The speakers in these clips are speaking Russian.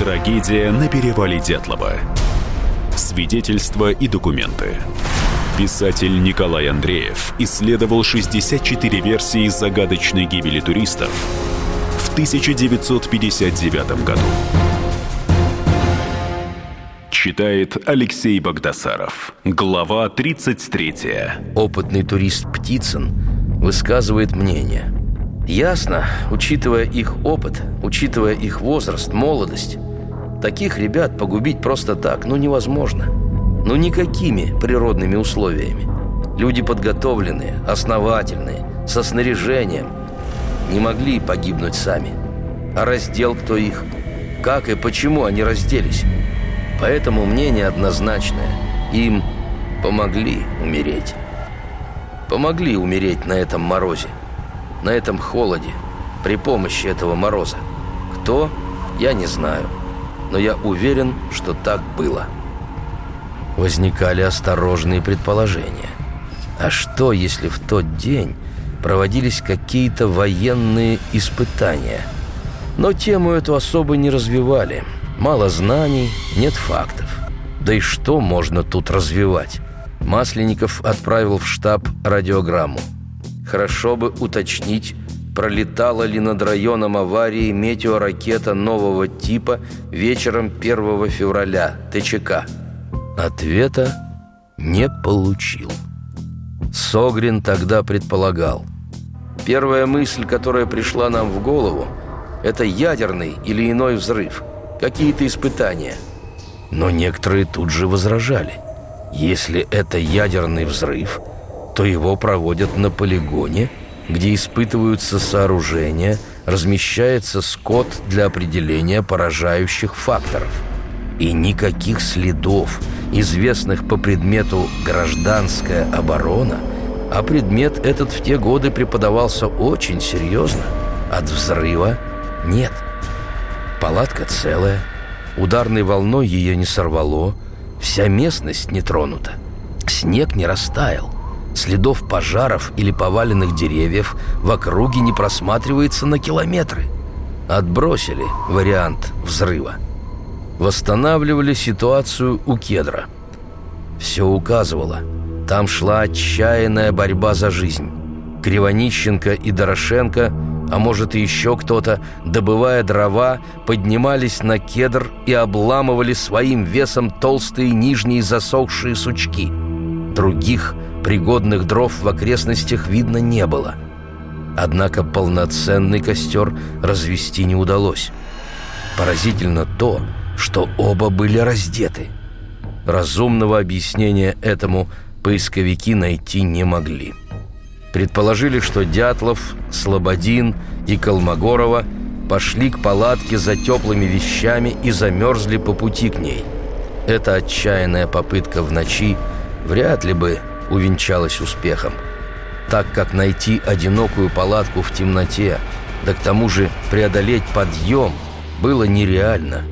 Трагедия на перевале Дятлова. Свидетельства и документы. Писатель Николай Андреев исследовал 64 версии загадочной гибели туристов в 1959 году. Читает Алексей Богдасаров. Глава 33. Опытный турист Птицын высказывает мнение. Ясно, учитывая их опыт, учитывая их возраст, молодость, таких ребят погубить просто так, ну невозможно. Ну никакими природными условиями. Люди подготовленные, основательные, со снаряжением. Не могли погибнуть сами. А раздел кто их? Как и почему они разделись? Поэтому мнение однозначное. Им помогли умереть. Помогли умереть на этом морозе. На этом холоде. При помощи этого мороза. Кто? Я не знаю. Но я уверен, что так было. Возникали осторожные предположения. А что, если в тот день проводились какие-то военные испытания? Но тему эту особо не развивали – Мало знаний, нет фактов. Да и что можно тут развивать? Масленников отправил в штаб радиограмму. Хорошо бы уточнить, пролетала ли над районом аварии метеоракета нового типа вечером 1 февраля ТЧК. Ответа не получил. Согрин тогда предполагал. Первая мысль, которая пришла нам в голову, это ядерный или иной взрыв – какие-то испытания. Но некоторые тут же возражали. Если это ядерный взрыв, то его проводят на полигоне, где испытываются сооружения, размещается скот для определения поражающих факторов. И никаких следов, известных по предмету «гражданская оборона», а предмет этот в те годы преподавался очень серьезно, от взрыва нет – Палатка целая, ударной волной ее не сорвало, вся местность не тронута. Снег не растаял, следов пожаров или поваленных деревьев в округе не просматривается на километры. Отбросили вариант взрыва. Восстанавливали ситуацию у кедра. Все указывало, там шла отчаянная борьба за жизнь. Кривонищенко и Дорошенко – а может и еще кто-то, добывая дрова, поднимались на кедр и обламывали своим весом толстые нижние засохшие сучки. Других пригодных дров в окрестностях видно не было. Однако полноценный костер развести не удалось. Поразительно то, что оба были раздеты. Разумного объяснения этому поисковики найти не могли. Предположили, что Дятлов, Слободин и Колмогорова пошли к палатке за теплыми вещами и замерзли по пути к ней. Эта отчаянная попытка в ночи вряд ли бы увенчалась успехом, так как найти одинокую палатку в темноте, да к тому же преодолеть подъем, было нереально.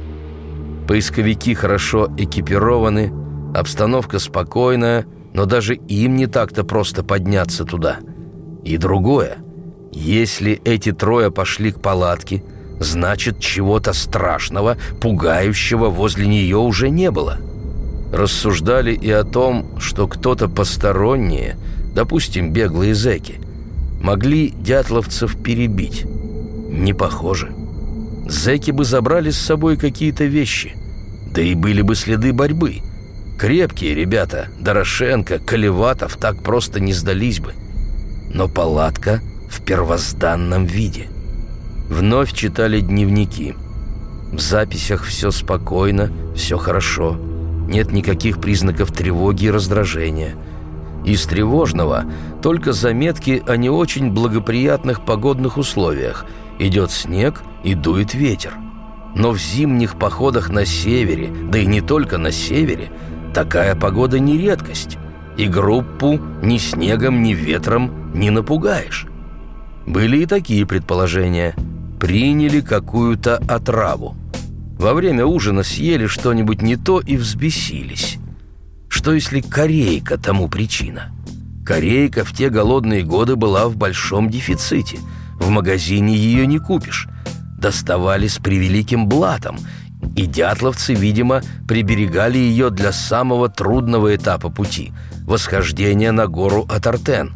Поисковики хорошо экипированы, обстановка спокойная, но даже им не так-то просто подняться туда – и другое. Если эти трое пошли к палатке, значит, чего-то страшного, пугающего возле нее уже не было. Рассуждали и о том, что кто-то посторонние, допустим, беглые зэки, могли дятловцев перебить. Не похоже. Зэки бы забрали с собой какие-то вещи, да и были бы следы борьбы. Крепкие ребята, Дорошенко, Колеватов так просто не сдались бы но палатка в первозданном виде. Вновь читали дневники. В записях все спокойно, все хорошо. Нет никаких признаков тревоги и раздражения. Из тревожного только заметки о не очень благоприятных погодных условиях. Идет снег и дует ветер. Но в зимних походах на севере, да и не только на севере, такая погода не редкость и группу ни снегом, ни ветром не напугаешь. Были и такие предположения. Приняли какую-то отраву. Во время ужина съели что-нибудь не то и взбесились. Что если корейка тому причина? Корейка в те голодные годы была в большом дефиците. В магазине ее не купишь. Доставали с превеликим блатом, И дятловцы, видимо, приберегали ее для самого трудного этапа пути – восхождения на гору Атартен.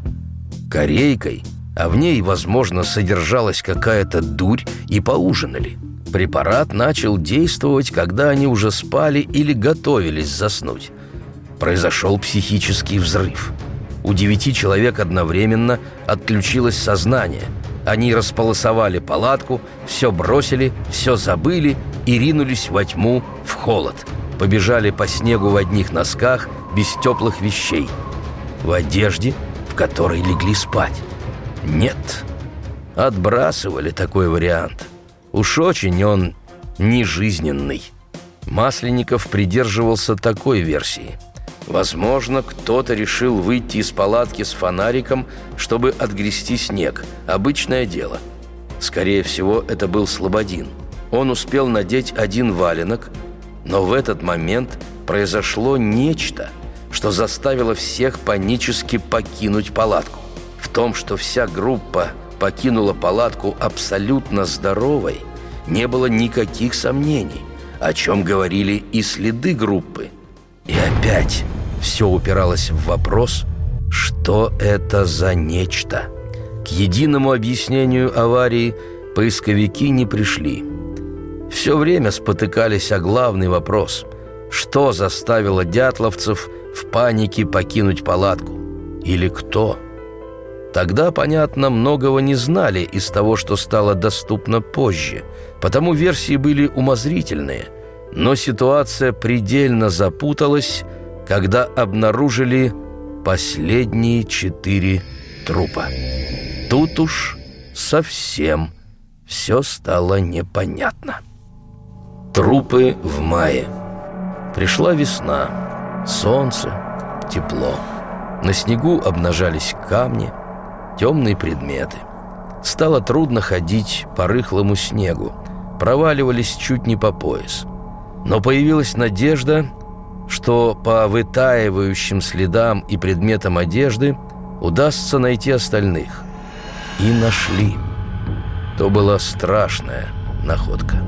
Корейкой, а в ней, возможно, содержалась какая-то дурь, и поужинали. Препарат начал действовать, когда они уже спали или готовились заснуть. Произошел психический взрыв. У девяти человек одновременно отключилось сознание – они располосовали палатку, все бросили, все забыли и ринулись во тьму, в холод. Побежали по снегу в одних носках, без теплых вещей. В одежде, в которой легли спать. Нет. Отбрасывали такой вариант. Уж очень он нежизненный. Масленников придерживался такой версии – Возможно, кто-то решил выйти из палатки с фонариком, чтобы отгрести снег. Обычное дело. Скорее всего, это был Слободин. Он успел надеть один валенок, но в этот момент произошло нечто, что заставило всех панически покинуть палатку. В том, что вся группа покинула палатку абсолютно здоровой, не было никаких сомнений, о чем говорили и следы группы. И опять все упиралось в вопрос, что это за нечто. К единому объяснению аварии поисковики не пришли. Все время спотыкались о главный вопрос – что заставило дятловцев в панике покинуть палатку? Или кто? Тогда, понятно, многого не знали из того, что стало доступно позже, потому версии были умозрительные, но ситуация предельно запуталась – когда обнаружили последние четыре трупа. Тут уж совсем все стало непонятно. Трупы в мае. Пришла весна, солнце, тепло. На снегу обнажались камни, темные предметы. Стало трудно ходить по рыхлому снегу, проваливались чуть не по пояс. Но появилась надежда, что по вытаивающим следам и предметам одежды удастся найти остальных. И нашли. То была страшная находка.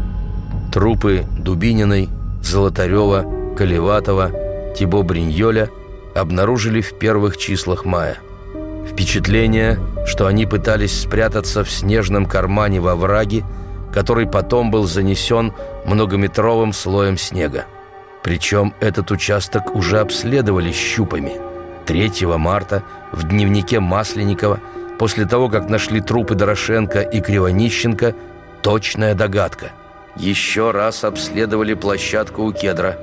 Трупы Дубининой, Золотарева, Колеватова, Тибо Бриньоля обнаружили в первых числах мая. Впечатление, что они пытались спрятаться в снежном кармане во враге, который потом был занесен многометровым слоем снега. Причем этот участок уже обследовали щупами. 3 марта в дневнике Масленникова, после того, как нашли трупы Дорошенко и Кривонищенко, точная догадка. Еще раз обследовали площадку у кедра.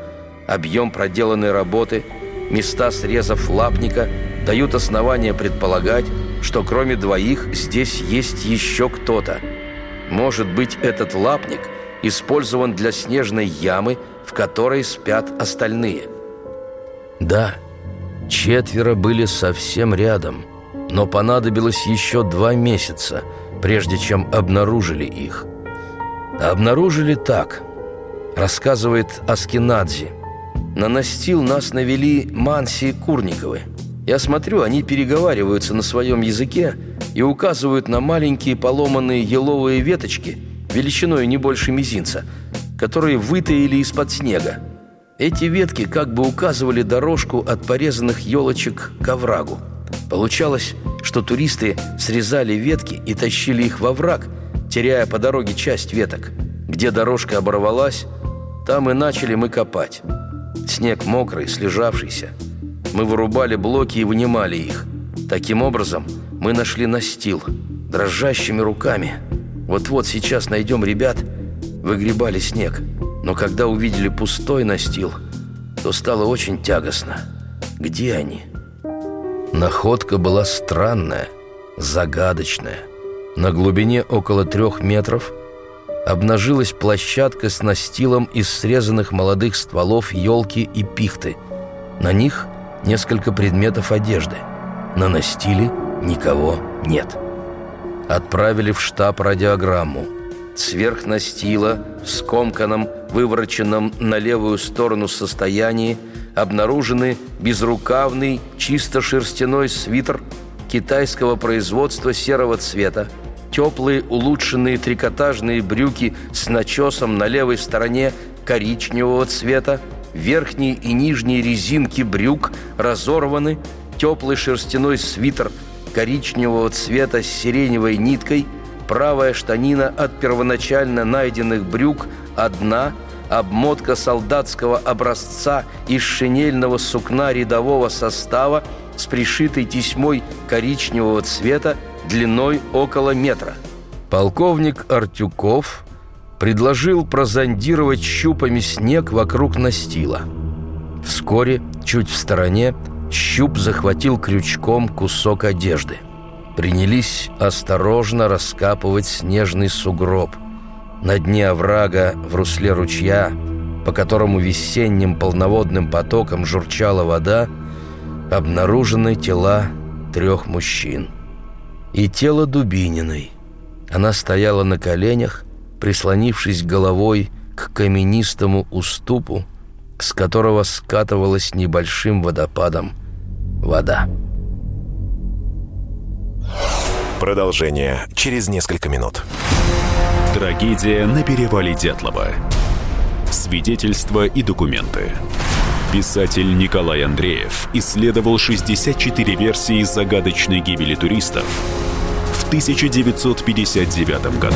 Объем проделанной работы, места срезов лапника дают основания предполагать, что кроме двоих здесь есть еще кто-то. Может быть, этот лапник использован для снежной ямы – в которой спят остальные. Да, четверо были совсем рядом, но понадобилось еще два месяца, прежде чем обнаружили их. Обнаружили так, рассказывает Аскинадзе. На настил нас навели Манси и Курниковы. Я смотрю, они переговариваются на своем языке и указывают на маленькие поломанные еловые веточки величиной не больше мизинца – которые вытаили из-под снега. Эти ветки как бы указывали дорожку от порезанных елочек к оврагу. Получалось, что туристы срезали ветки и тащили их во враг, теряя по дороге часть веток. Где дорожка оборвалась, там и начали мы копать. Снег мокрый, слежавшийся. Мы вырубали блоки и вынимали их. Таким образом, мы нашли настил, дрожащими руками. Вот-вот сейчас найдем ребят – выгребали снег, но когда увидели пустой настил, то стало очень тягостно. Где они? Находка была странная, загадочная. На глубине около трех метров обнажилась площадка с настилом из срезанных молодых стволов елки и пихты. На них несколько предметов одежды. На настиле никого нет. Отправили в штаб радиограмму – Сверх настила, в скомканном, вывороченном на левую сторону состоянии, обнаружены безрукавный, чисто шерстяной свитер китайского производства серого цвета, теплые улучшенные трикотажные брюки с начесом на левой стороне коричневого цвета, верхние и нижние резинки брюк разорваны, теплый шерстяной свитер коричневого цвета с сиреневой ниткой, правая штанина от первоначально найденных брюк одна, обмотка солдатского образца из шинельного сукна рядового состава с пришитой тесьмой коричневого цвета длиной около метра. Полковник Артюков предложил прозондировать щупами снег вокруг настила. Вскоре, чуть в стороне, щуп захватил крючком кусок одежды. Принялись осторожно раскапывать снежный сугроб. На дне оврага в русле ручья, по которому весенним полноводным потоком журчала вода, обнаружены тела трех мужчин. И тело Дубининой. Она стояла на коленях, прислонившись головой к каменистому уступу, с которого скатывалась небольшим водопадом вода. Продолжение через несколько минут. Трагедия на перевале Дятлова. Свидетельства и документы. Писатель Николай Андреев исследовал 64 версии загадочной гибели туристов в 1959 году.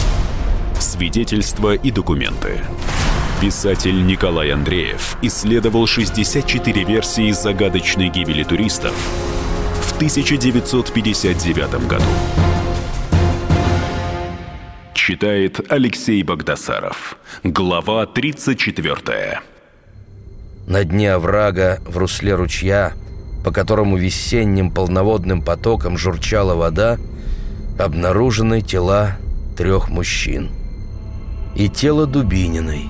Свидетельства и документы. Писатель Николай Андреев исследовал 64 версии загадочной гибели туристов в 1959 году. Читает Алексей Богдасаров. Глава 34. На дне оврага в русле ручья, по которому весенним полноводным потоком журчала вода, обнаружены тела трех мужчин. И тело Дубининой.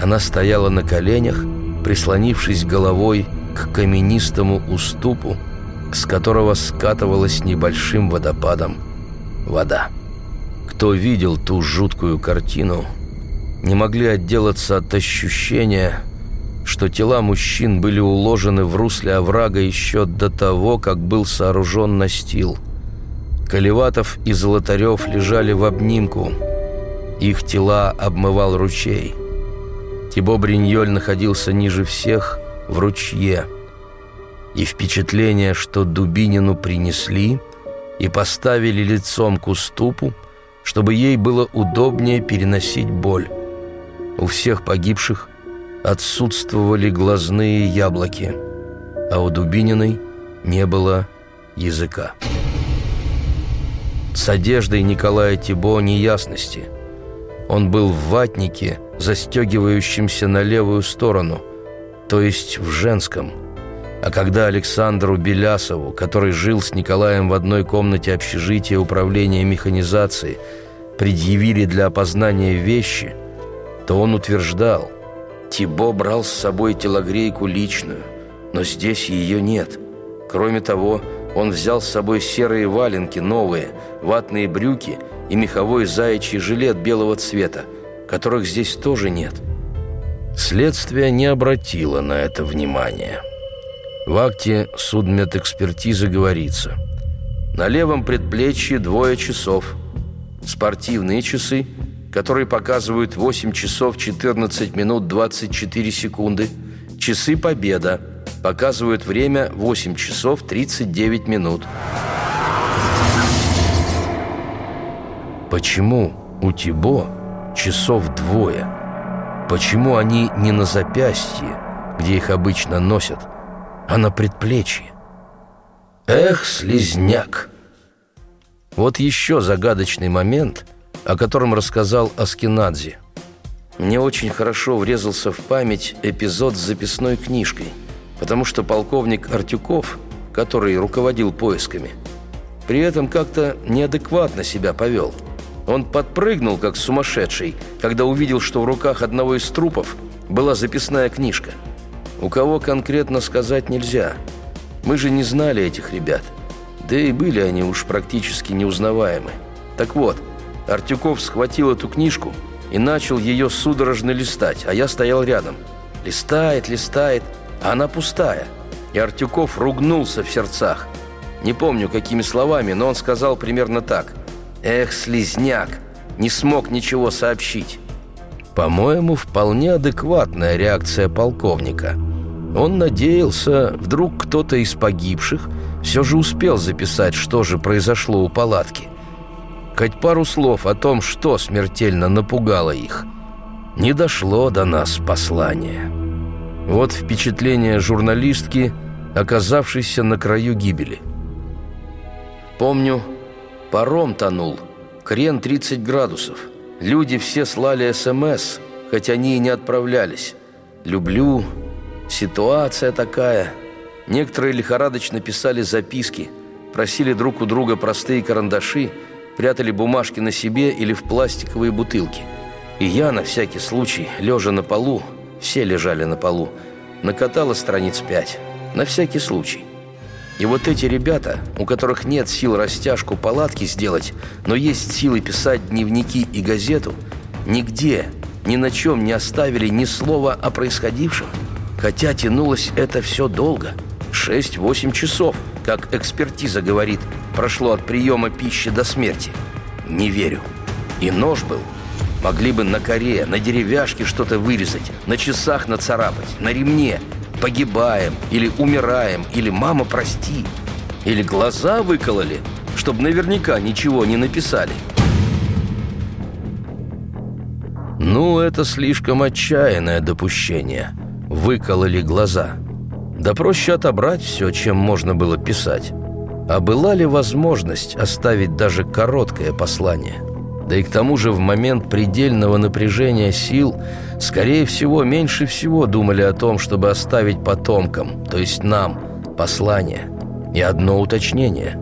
Она стояла на коленях, прислонившись головой к каменистому уступу, с которого скатывалась небольшим водопадом вода. Кто видел ту жуткую картину, не могли отделаться от ощущения, что тела мужчин были уложены в русле оврага еще до того, как был сооружен настил. Колеватов и Золотарев лежали в обнимку. Их тела обмывал ручей. Тибо Бриньоль находился ниже всех в ручье. И впечатление, что Дубинину принесли и поставили лицом к уступу, чтобы ей было удобнее переносить боль. У всех погибших отсутствовали глазные яблоки, а у Дубининой не было языка. С одеждой Николая Тибо неясности. Он был в ватнике, застегивающемся на левую сторону, то есть в женском – а когда Александру Белясову, который жил с Николаем в одной комнате общежития управления механизации, предъявили для опознания вещи, то он утверждал, Тибо брал с собой телогрейку личную, но здесь ее нет. Кроме того, он взял с собой серые валенки, новые, ватные брюки и меховой заячий жилет белого цвета, которых здесь тоже нет. Следствие не обратило на это внимания. В акте судмедэкспертизы говорится На левом предплечье двое часов Спортивные часы, которые показывают 8 часов 14 минут 24 секунды Часы «Победа» показывают время 8 часов 39 минут Почему у Тибо часов двое? Почему они не на запястье, где их обычно носят – а на предплечье. Эх, слизняк! Вот еще загадочный момент, о котором рассказал Аскинадзе. Мне очень хорошо врезался в память эпизод с записной книжкой, потому что полковник Артюков, который руководил поисками, При этом как-то неадекватно себя повел. Он подпрыгнул, как сумасшедший, когда увидел, что в руках одного из трупов была записная книжка. У кого конкретно сказать нельзя. Мы же не знали этих ребят. Да и были они уж практически неузнаваемы. Так вот, Артюков схватил эту книжку и начал ее судорожно листать, а я стоял рядом. Листает, листает, а она пустая. И Артюков ругнулся в сердцах. Не помню, какими словами, но он сказал примерно так. «Эх, слизняк, не смог ничего сообщить». По-моему, вполне адекватная реакция полковника. Он надеялся, вдруг кто-то из погибших все же успел записать, что же произошло у палатки. Хоть пару слов о том, что смертельно напугало их. Не дошло до нас послание. Вот впечатление журналистки, оказавшейся на краю гибели. Помню, паром тонул, крен 30 градусов – Люди все слали СМС, хоть они и не отправлялись. «Люблю», «Ситуация такая». Некоторые лихорадочно писали записки, просили друг у друга простые карандаши, прятали бумажки на себе или в пластиковые бутылки. И я, на всякий случай, лежа на полу, все лежали на полу, накатала страниц пять. На всякий случай. И вот эти ребята, у которых нет сил растяжку палатки сделать, но есть силы писать дневники и газету, нигде, ни на чем не оставили ни слова о происходившем. Хотя тянулось это все долго. 6-8 часов, как экспертиза говорит, прошло от приема пищи до смерти. Не верю. И нож был. Могли бы на коре, на деревяшке что-то вырезать, на часах нацарапать, на ремне – погибаем, или умираем, или мама, прости, или глаза выкололи, чтобы наверняка ничего не написали. Ну, это слишком отчаянное допущение. Выкололи глаза. Да проще отобрать все, чем можно было писать. А была ли возможность оставить даже короткое послание? Да и к тому же в момент предельного напряжения сил, скорее всего, меньше всего думали о том, чтобы оставить потомкам, то есть нам, послание. И одно уточнение.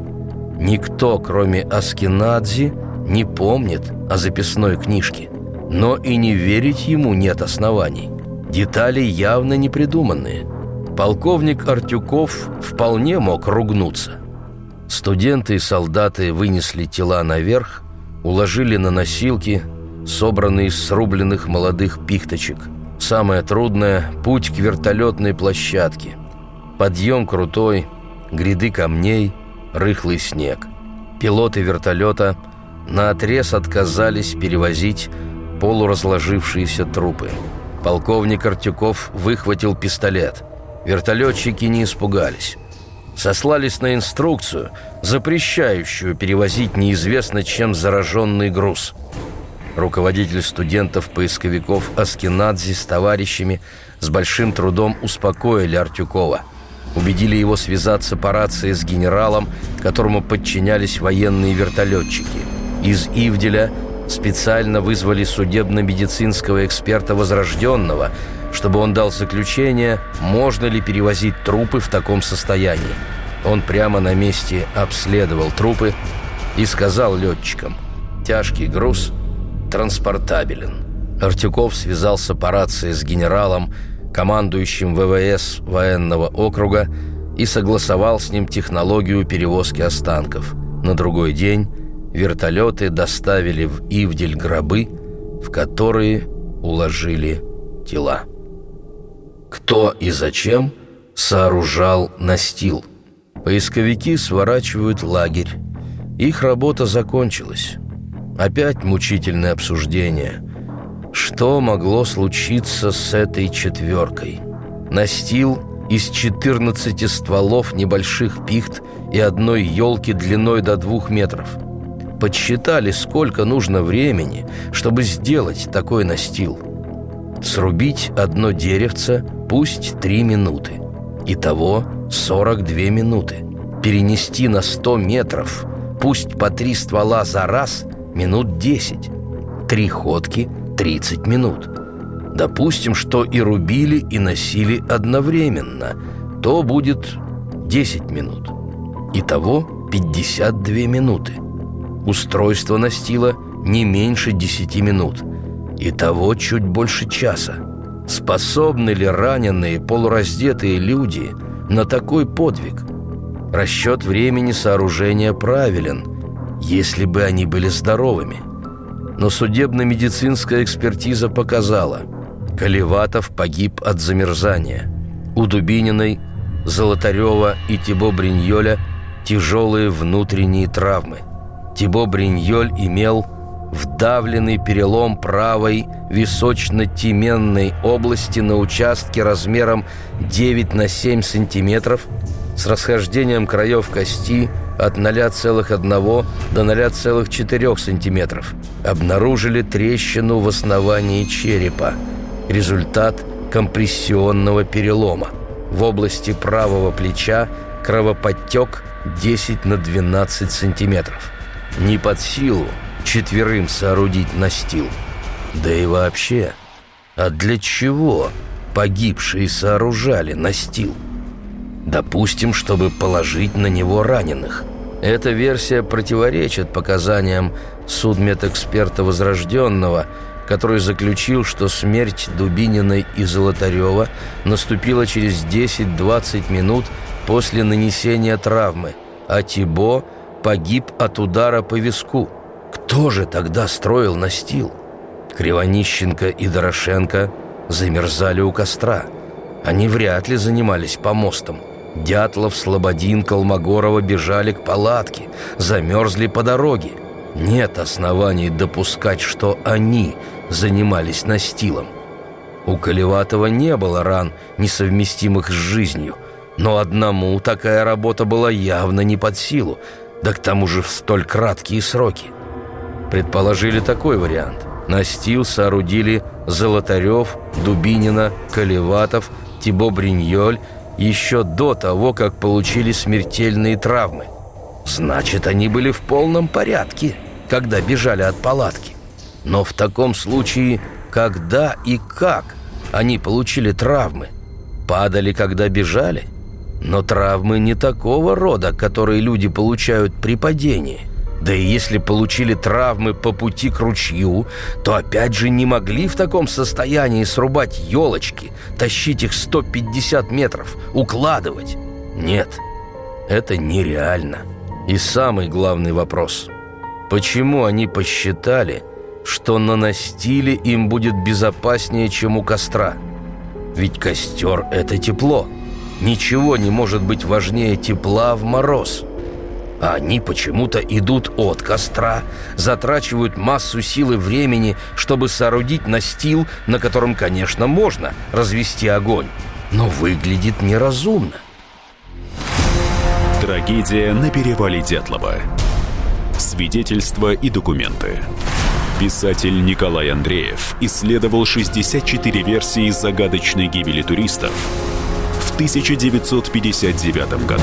Никто, кроме Аскинадзи, не помнит о записной книжке. Но и не верить ему нет оснований. Детали явно не придуманные. Полковник Артюков вполне мог ругнуться. Студенты и солдаты вынесли тела наверх, уложили на носилки, собранные из срубленных молодых пихточек. Самое трудное – путь к вертолетной площадке. Подъем крутой, гряды камней, рыхлый снег. Пилоты вертолета наотрез отказались перевозить полуразложившиеся трупы. Полковник Артюков выхватил пистолет. Вертолетчики не испугались сослались на инструкцию, запрещающую перевозить неизвестно чем зараженный груз. Руководитель студентов-поисковиков Аскинадзе с товарищами с большим трудом успокоили Артюкова. Убедили его связаться по рации с генералом, которому подчинялись военные вертолетчики. Из Ивделя специально вызвали судебно-медицинского эксперта Возрожденного – чтобы он дал заключение, можно ли перевозить трупы в таком состоянии. Он прямо на месте обследовал трупы и сказал летчикам «Тяжкий груз транспортабелен». Артюков связался по рации с генералом, командующим ВВС военного округа, и согласовал с ним технологию перевозки останков. На другой день вертолеты доставили в Ивдель гробы, в которые уложили тела кто и зачем сооружал настил. Поисковики сворачивают лагерь. Их работа закончилась. Опять мучительное обсуждение. Что могло случиться с этой четверкой? Настил из 14 стволов небольших пихт и одной елки длиной до двух метров. Подсчитали, сколько нужно времени, чтобы сделать такой настил. Срубить одно деревце Пусть три минуты. Итого 42 минуты. Перенести на 100 метров, пусть по три ствола за раз, минут 10. Три ходки – 30 минут. Допустим, что и рубили, и носили одновременно. То будет 10 минут. Итого 52 минуты. Устройство настила не меньше 10 минут. И того чуть больше часа. Способны ли раненые полураздетые люди на такой подвиг? Расчет времени сооружения правилен, если бы они были здоровыми. Но судебно-медицинская экспертиза показала, Колеватов погиб от замерзания. У Дубининой, Золотарева и Тибо Бриньоля тяжелые внутренние травмы. Тибо Бриньоль имел вдавленный перелом правой височно-теменной области на участке размером 9 на 7 сантиметров с расхождением краев кости от 0,1 до 0,4 сантиметров. Обнаружили трещину в основании черепа. Результат компрессионного перелома. В области правого плеча кровоподтек 10 на 12 сантиметров. Не под силу четверым соорудить настил. Да и вообще, а для чего погибшие сооружали настил? Допустим, чтобы положить на него раненых. Эта версия противоречит показаниям судмедэксперта Возрожденного, который заключил, что смерть Дубининой и Золотарева наступила через 10-20 минут после нанесения травмы, а Тибо погиб от удара по виску – кто же тогда строил настил? Кривонищенко и Дорошенко замерзали у костра. Они вряд ли занимались помостом. Дятлов, Слободин, Колмогорова бежали к палатке, замерзли по дороге. Нет оснований допускать, что они занимались настилом. У Колеватова не было ран, несовместимых с жизнью, но одному такая работа была явно не под силу, да к тому же в столь краткие сроки. Предположили такой вариант. Настил соорудили Золотарев, Дубинина, Колеватов, Тибо Бриньоль еще до того, как получили смертельные травмы. Значит, они были в полном порядке, когда бежали от палатки. Но в таком случае, когда и как они получили травмы? Падали, когда бежали? Но травмы не такого рода, которые люди получают при падении – да и если получили травмы по пути к ручью, то опять же не могли в таком состоянии срубать елочки, тащить их 150 метров, укладывать. Нет, это нереально. И самый главный вопрос. Почему они посчитали, что на настиле им будет безопаснее, чем у костра? Ведь костер – это тепло. Ничего не может быть важнее тепла в мороз – а они почему-то идут от костра, затрачивают массу сил и времени, чтобы соорудить настил, на котором, конечно, можно развести огонь, но выглядит неразумно. Трагедия на перевале Дятлова. Свидетельства и документы. Писатель Николай Андреев исследовал 64 версии загадочной гибели туристов в 1959 году.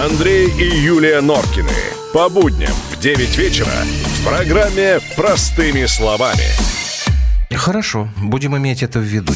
Андрей и Юлия Норкины. По будням в 9 вечера в программе «Простыми словами». Хорошо, будем иметь это в виду.